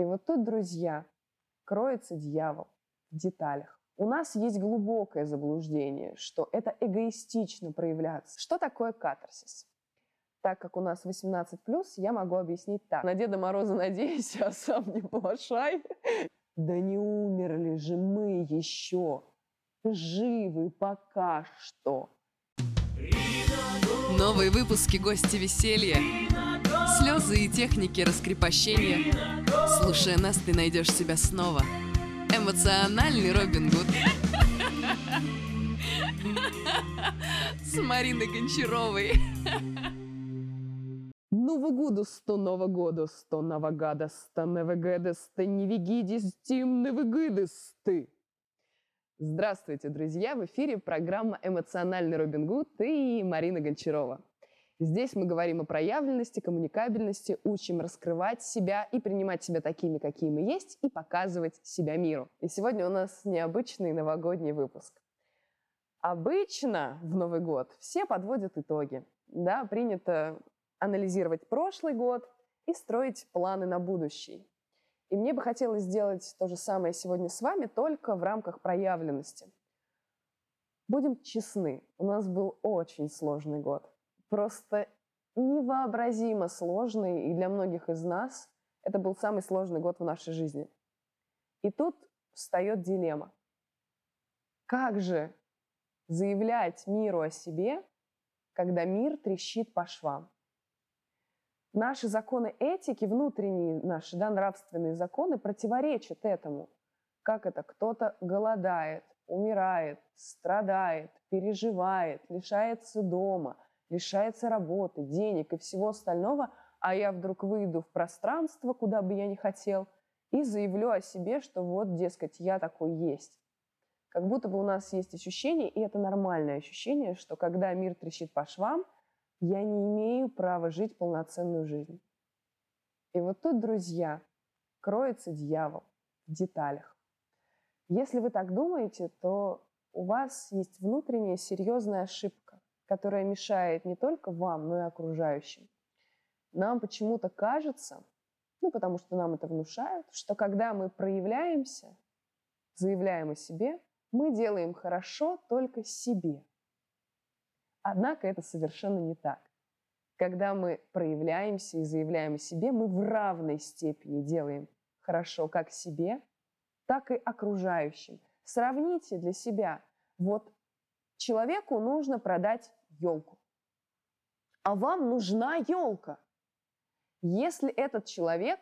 И вот тут, друзья, кроется дьявол в деталях. У нас есть глубокое заблуждение, что это эгоистично проявляться. Что такое катарсис? Так как у нас 18+, я могу объяснить так. На Деда Мороза надеюсь, а сам не плашай. Да не умерли же мы еще. Живы пока что. Новые выпуски «Гости веселья». Слезы и техники раскрепощения. Слушая нас, ты найдешь себя снова. Эмоциональный Робин Гуд. С Мариной Гончаровой. Нового года, сто Нового года, сто Новогада, сто Новогадеста, не вегидис, тим ты. Здравствуйте, друзья! В эфире программа «Эмоциональный Робин Гуд» и Марина Гончарова. Здесь мы говорим о проявленности, коммуникабельности, учим раскрывать себя и принимать себя такими, какие мы есть, и показывать себя миру. И сегодня у нас необычный новогодний выпуск. Обычно в Новый год все подводят итоги. Да, принято анализировать прошлый год и строить планы на будущий. И мне бы хотелось сделать то же самое сегодня с вами, только в рамках проявленности. Будем честны, у нас был очень сложный год просто невообразимо сложный, и для многих из нас это был самый сложный год в нашей жизни. И тут встает дилемма. Как же заявлять миру о себе, когда мир трещит по швам? Наши законы этики, внутренние наши да, нравственные законы противоречат этому. Как это? Кто-то голодает, умирает, страдает, переживает, лишается дома – лишается работы, денег и всего остального, а я вдруг выйду в пространство, куда бы я ни хотел, и заявлю о себе, что вот, дескать, я такой есть. Как будто бы у нас есть ощущение, и это нормальное ощущение, что когда мир трещит по швам, я не имею права жить полноценную жизнь. И вот тут, друзья, кроется дьявол в деталях. Если вы так думаете, то у вас есть внутренняя серьезная ошибка которая мешает не только вам, но и окружающим. Нам почему-то кажется, ну потому что нам это внушают, что когда мы проявляемся, заявляем о себе, мы делаем хорошо только себе. Однако это совершенно не так. Когда мы проявляемся и заявляем о себе, мы в равной степени делаем хорошо как себе, так и окружающим. Сравните для себя. Вот человеку нужно продать елку. А вам нужна елка. Если этот человек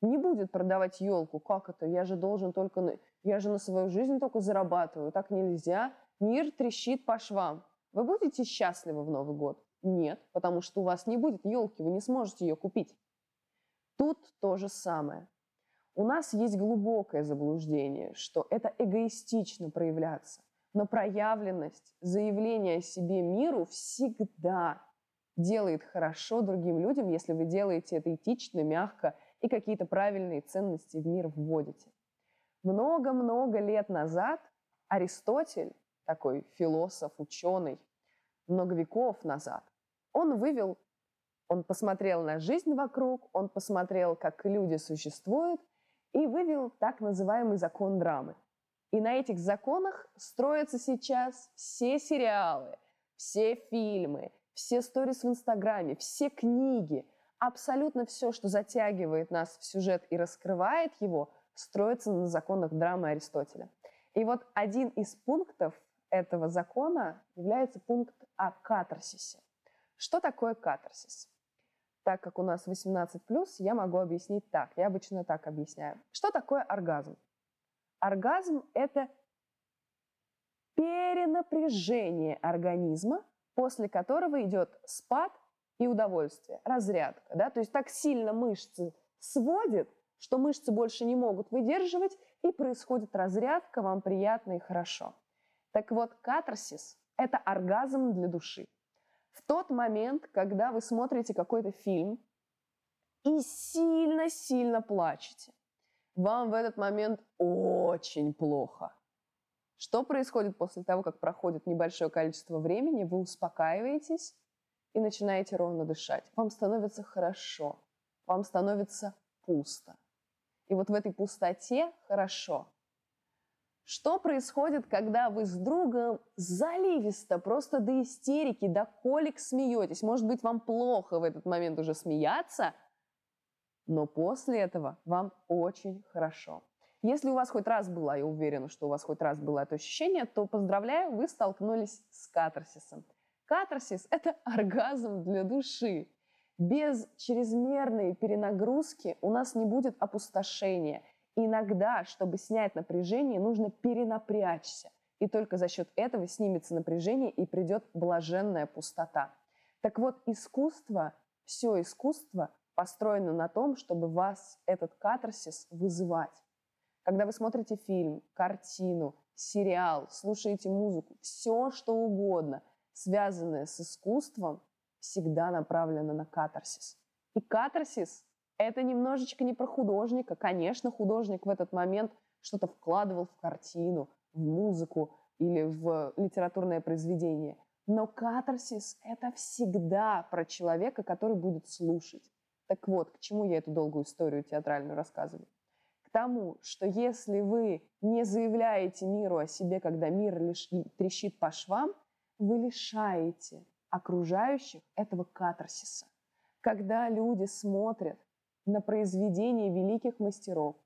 не будет продавать елку, как это? Я же должен только, на... я же на свою жизнь только зарабатываю, так нельзя. Мир трещит по швам. Вы будете счастливы в Новый год? Нет, потому что у вас не будет елки, вы не сможете ее купить. Тут то же самое. У нас есть глубокое заблуждение, что это эгоистично проявляться. Но проявленность, заявление о себе миру всегда делает хорошо другим людям, если вы делаете это этично, мягко и какие-то правильные ценности в мир вводите. Много-много лет назад Аристотель, такой философ, ученый, много веков назад, он вывел, он посмотрел на жизнь вокруг, он посмотрел, как люди существуют, и вывел так называемый закон драмы – и на этих законах строятся сейчас все сериалы, все фильмы, все сторис в Инстаграме, все книги. Абсолютно все, что затягивает нас в сюжет и раскрывает его, строится на законах драмы Аристотеля. И вот один из пунктов этого закона является пункт о катарсисе. Что такое катарсис? Так как у нас 18+, я могу объяснить так. Я обычно так объясняю. Что такое оргазм? Оргазм – это перенапряжение организма, после которого идет спад и удовольствие, разрядка. Да? То есть так сильно мышцы сводит, что мышцы больше не могут выдерживать, и происходит разрядка, вам приятно и хорошо. Так вот, катарсис – это оргазм для души. В тот момент, когда вы смотрите какой-то фильм и сильно-сильно плачете, вам в этот момент очень плохо. Что происходит после того, как проходит небольшое количество времени? Вы успокаиваетесь и начинаете ровно дышать. Вам становится хорошо, вам становится пусто. И вот в этой пустоте хорошо. Что происходит, когда вы с другом заливисто, просто до истерики, до колик смеетесь? Может быть, вам плохо в этот момент уже смеяться, но после этого вам очень хорошо. Если у вас хоть раз было, я уверена, что у вас хоть раз было это ощущение, то поздравляю, вы столкнулись с катарсисом. Катарсис – это оргазм для души. Без чрезмерной перенагрузки у нас не будет опустошения. Иногда, чтобы снять напряжение, нужно перенапрячься. И только за счет этого снимется напряжение и придет блаженная пустота. Так вот, искусство, все искусство построено на том, чтобы вас этот катарсис вызывать. Когда вы смотрите фильм, картину, сериал, слушаете музыку, все что угодно, связанное с искусством, всегда направлено на катарсис. И катарсис – это немножечко не про художника. Конечно, художник в этот момент что-то вкладывал в картину, в музыку или в литературное произведение. Но катарсис – это всегда про человека, который будет слушать. Так вот, к чему я эту долгую историю театральную рассказываю? к тому, что если вы не заявляете миру о себе, когда мир лишь трещит по швам, вы лишаете окружающих этого катарсиса. Когда люди смотрят на произведения великих мастеров,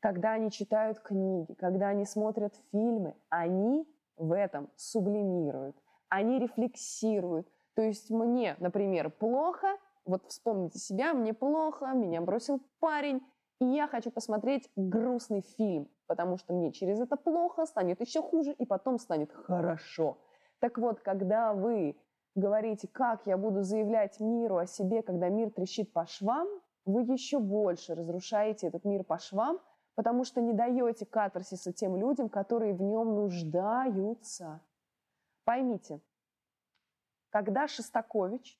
когда они читают книги, когда они смотрят фильмы, они в этом сублимируют, они рефлексируют. То есть мне, например, плохо, вот вспомните себя, мне плохо, меня бросил парень, и я хочу посмотреть грустный фильм, потому что мне через это плохо, станет еще хуже, и потом станет хорошо. Так вот, когда вы говорите, как я буду заявлять миру о себе, когда мир трещит по швам, вы еще больше разрушаете этот мир по швам, потому что не даете катарсиса тем людям, которые в нем нуждаются. Поймите, когда Шостакович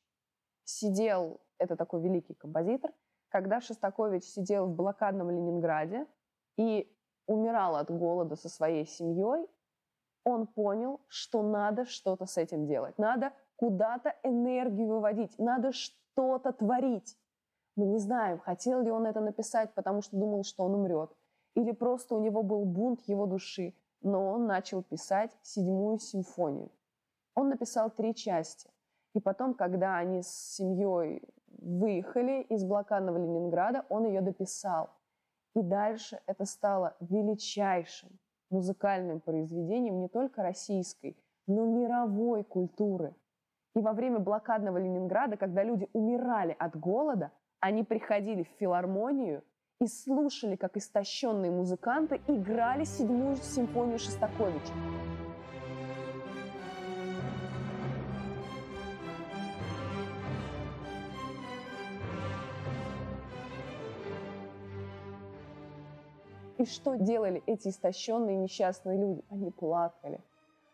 сидел, это такой великий композитор, когда Шостакович сидел в блокадном Ленинграде и умирал от голода со своей семьей, он понял, что надо что-то с этим делать. Надо куда-то энергию выводить, надо что-то творить. Мы не знаем, хотел ли он это написать, потому что думал, что он умрет, или просто у него был бунт его души, но он начал писать седьмую симфонию. Он написал три части. И потом, когда они с семьей выехали из блокадного Ленинграда, он ее дописал. И дальше это стало величайшим музыкальным произведением не только российской, но мировой культуры. И во время блокадного Ленинграда, когда люди умирали от голода, они приходили в филармонию и слушали, как истощенные музыканты играли седьмую симфонию Шостаковича. И что делали эти истощенные несчастные люди? Они плакали.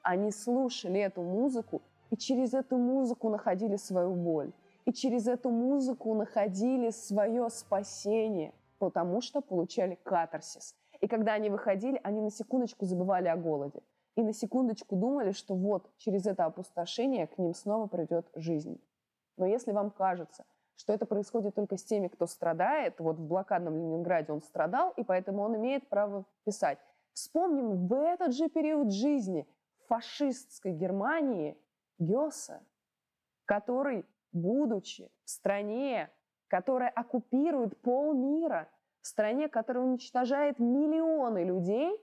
Они слушали эту музыку и через эту музыку находили свою боль. И через эту музыку находили свое спасение, потому что получали катарсис. И когда они выходили, они на секундочку забывали о голоде. И на секундочку думали, что вот через это опустошение к ним снова придет жизнь. Но если вам кажется, что это происходит только с теми, кто страдает. Вот в блокадном Ленинграде он страдал, и поэтому он имеет право писать. Вспомним в этот же период жизни фашистской Германии Гёса, который, будучи в стране, которая оккупирует полмира, в стране, которая уничтожает миллионы людей,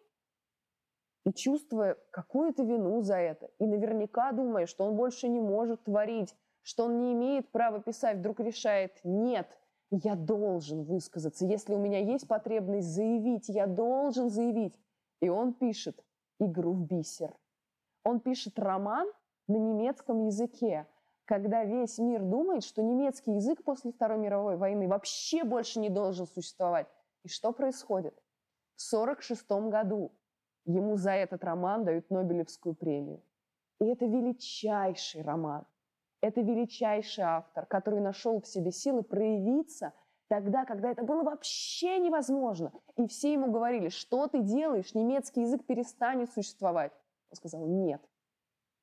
и чувствуя какую-то вину за это, и наверняка думая, что он больше не может творить что он не имеет права писать, вдруг решает, нет, я должен высказаться. Если у меня есть потребность заявить, я должен заявить. И он пишет «Игру в бисер». Он пишет роман на немецком языке, когда весь мир думает, что немецкий язык после Второй мировой войны вообще больше не должен существовать. И что происходит? В 1946 году ему за этот роман дают Нобелевскую премию. И это величайший роман. Это величайший автор, который нашел в себе силы проявиться тогда, когда это было вообще невозможно. И все ему говорили, что ты делаешь, немецкий язык перестанет существовать. Он сказал, нет,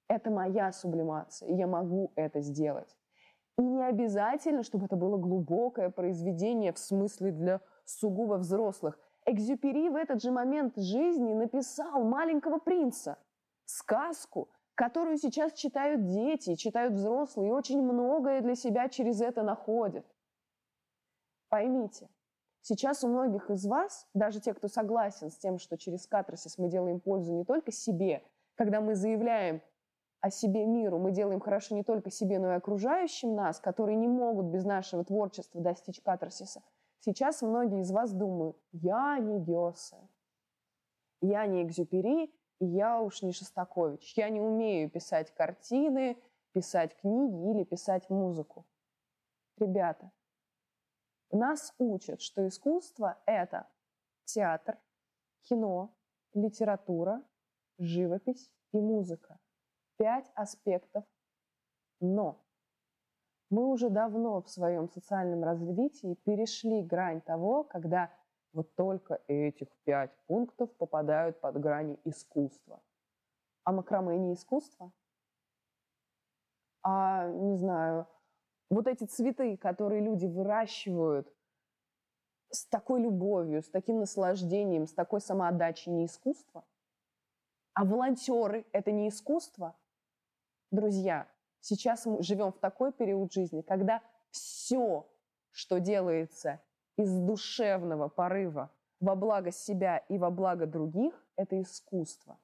это моя сублимация, я могу это сделать. И не обязательно, чтобы это было глубокое произведение в смысле для сугубо взрослых. Экзюпери в этот же момент жизни написал «Маленького принца», сказку, которую сейчас читают дети, читают взрослые, и очень многое для себя через это находят. Поймите, сейчас у многих из вас, даже те, кто согласен с тем, что через катарсис мы делаем пользу не только себе, когда мы заявляем о себе миру, мы делаем хорошо не только себе, но и окружающим нас, которые не могут без нашего творчества достичь катарсиса. Сейчас многие из вас думают, я не Гёсе, я не Экзюпери, я уж не Шостакович. Я не умею писать картины, писать книги или писать музыку. Ребята, нас учат, что искусство — это театр, кино, литература, живопись и музыка. Пять аспектов. Но мы уже давно в своем социальном развитии перешли грань того, когда вот только этих пять пунктов попадают под грани искусства. А макраме не искусство? А, не знаю, вот эти цветы, которые люди выращивают с такой любовью, с таким наслаждением, с такой самоотдачей, не искусство? А волонтеры – это не искусство? Друзья, сейчас мы живем в такой период жизни, когда все, что делается из душевного порыва во благо себя и во благо других – это искусство.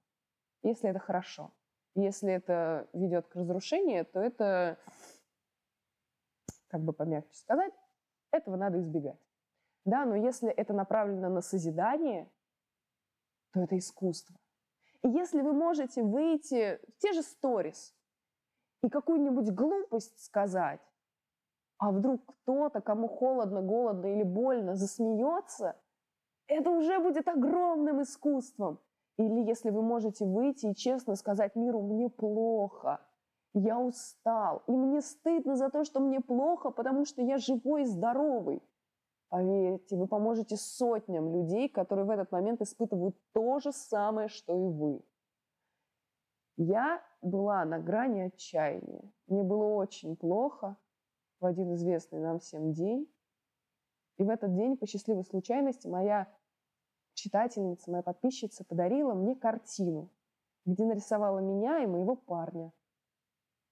Если это хорошо. Если это ведет к разрушению, то это, как бы помягче сказать, этого надо избегать. Да, но если это направлено на созидание, то это искусство. И если вы можете выйти в те же сторис и какую-нибудь глупость сказать, а вдруг кто-то, кому холодно, голодно или больно, засмеется, это уже будет огромным искусством. Или если вы можете выйти и честно сказать миру, мне плохо, я устал, и мне стыдно за то, что мне плохо, потому что я живой и здоровый. Поверьте, вы поможете сотням людей, которые в этот момент испытывают то же самое, что и вы. Я была на грани отчаяния. Мне было очень плохо, в один известный нам всем день. И в этот день, по счастливой случайности, моя читательница, моя подписчица подарила мне картину, где нарисовала меня и моего парня.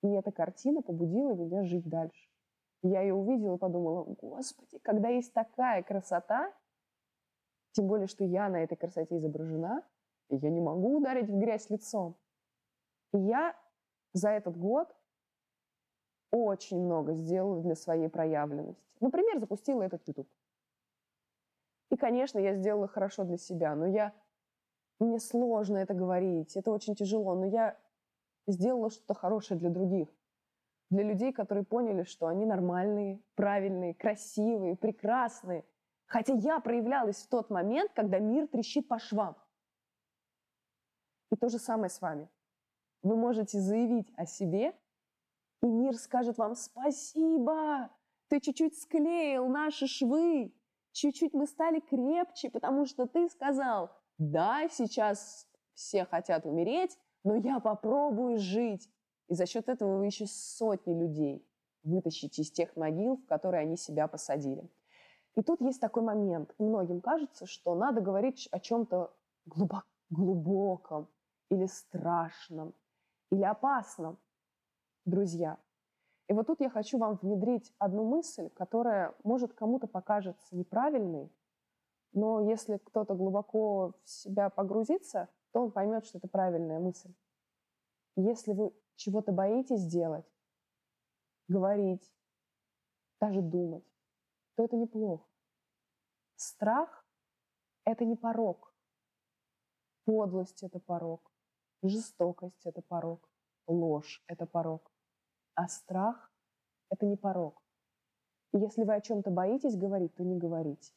И эта картина побудила меня жить дальше. Я ее увидела и подумала, господи, когда есть такая красота, тем более, что я на этой красоте изображена, я не могу ударить в грязь лицом. И я за этот год очень много сделала для своей проявленности. Например, запустила этот YouTube. И, конечно, я сделала хорошо для себя, но я... Мне сложно это говорить, это очень тяжело, но я сделала что-то хорошее для других. Для людей, которые поняли, что они нормальные, правильные, красивые, прекрасные. Хотя я проявлялась в тот момент, когда мир трещит по швам. И то же самое с вами. Вы можете заявить о себе и мир скажет вам спасибо, ты чуть-чуть склеил наши швы, чуть-чуть мы стали крепче, потому что ты сказал, да, сейчас все хотят умереть, но я попробую жить. И за счет этого вы еще сотни людей вытащите из тех могил, в которые они себя посадили. И тут есть такой момент. Многим кажется, что надо говорить о чем-то глубоком или страшном, или опасном друзья. И вот тут я хочу вам внедрить одну мысль, которая, может, кому-то покажется неправильной, но если кто-то глубоко в себя погрузится, то он поймет, что это правильная мысль. Если вы чего-то боитесь делать, говорить, даже думать, то это неплохо. Страх — это не порог. Подлость — это порог. Жестокость — это порог. Ложь — это порог. А страх — это не порог. И если вы о чем-то боитесь говорить, то не говорите.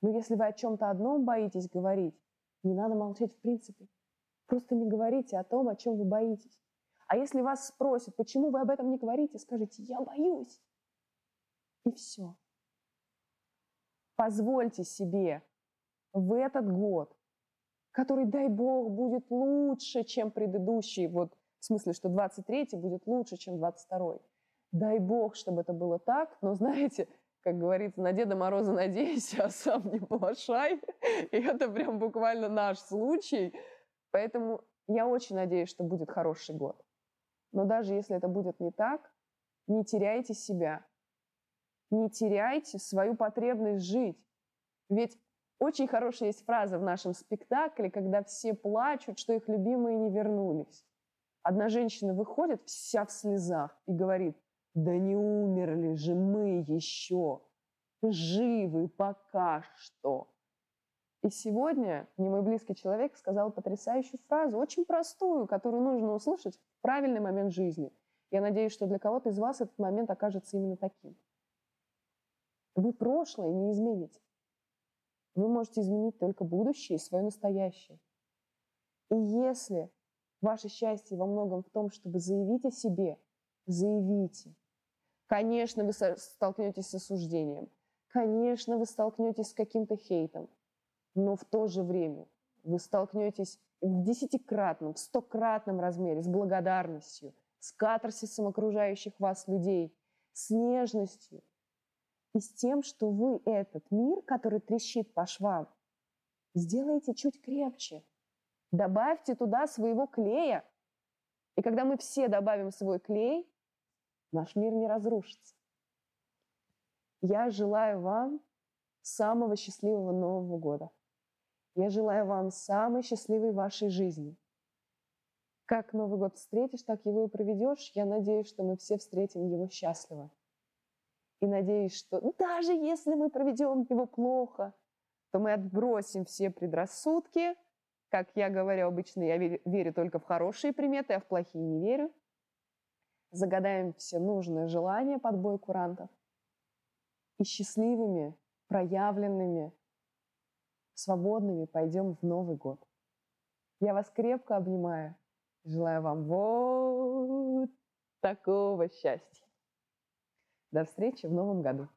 Но если вы о чем-то одном боитесь говорить, не надо молчать в принципе. Просто не говорите о том, о чем вы боитесь. А если вас спросят, почему вы об этом не говорите, скажите, я боюсь. И все. Позвольте себе в этот год, который, дай бог, будет лучше, чем предыдущий, вот в смысле, что 23-й будет лучше, чем 22-й. Дай бог, чтобы это было так, но знаете, как говорится, на Деда Мороза надейся, а сам не плашай. И это прям буквально наш случай. Поэтому я очень надеюсь, что будет хороший год. Но даже если это будет не так, не теряйте себя. Не теряйте свою потребность жить. Ведь очень хорошая есть фраза в нашем спектакле, когда все плачут, что их любимые не вернулись. Одна женщина выходит вся в слезах и говорит, да не умерли же мы еще, живы пока что. И сегодня мне мой близкий человек сказал потрясающую фразу, очень простую, которую нужно услышать в правильный момент жизни. Я надеюсь, что для кого-то из вас этот момент окажется именно таким. Вы прошлое не измените. Вы можете изменить только будущее и свое настоящее. И если ваше счастье во многом в том, чтобы заявить о себе, заявите. Конечно, вы столкнетесь с осуждением. Конечно, вы столкнетесь с каким-то хейтом. Но в то же время вы столкнетесь в десятикратном, в стократном размере с благодарностью, с катарсисом окружающих вас людей, с нежностью, и с тем, что вы этот мир, который трещит по швам, сделаете чуть крепче. Добавьте туда своего клея. И когда мы все добавим свой клей, наш мир не разрушится. Я желаю вам самого счастливого Нового года. Я желаю вам самой счастливой вашей жизни. Как Новый год встретишь, так его и проведешь. Я надеюсь, что мы все встретим его счастливо. И надеюсь, что даже если мы проведем его плохо, то мы отбросим все предрассудки. Как я говорю обычно, я верю только в хорошие приметы, а в плохие не верю. Загадаем все нужные желания под бой курантов. И счастливыми, проявленными, свободными пойдем в Новый год. Я вас крепко обнимаю. Желаю вам вот такого счастья. До встречи в новом году.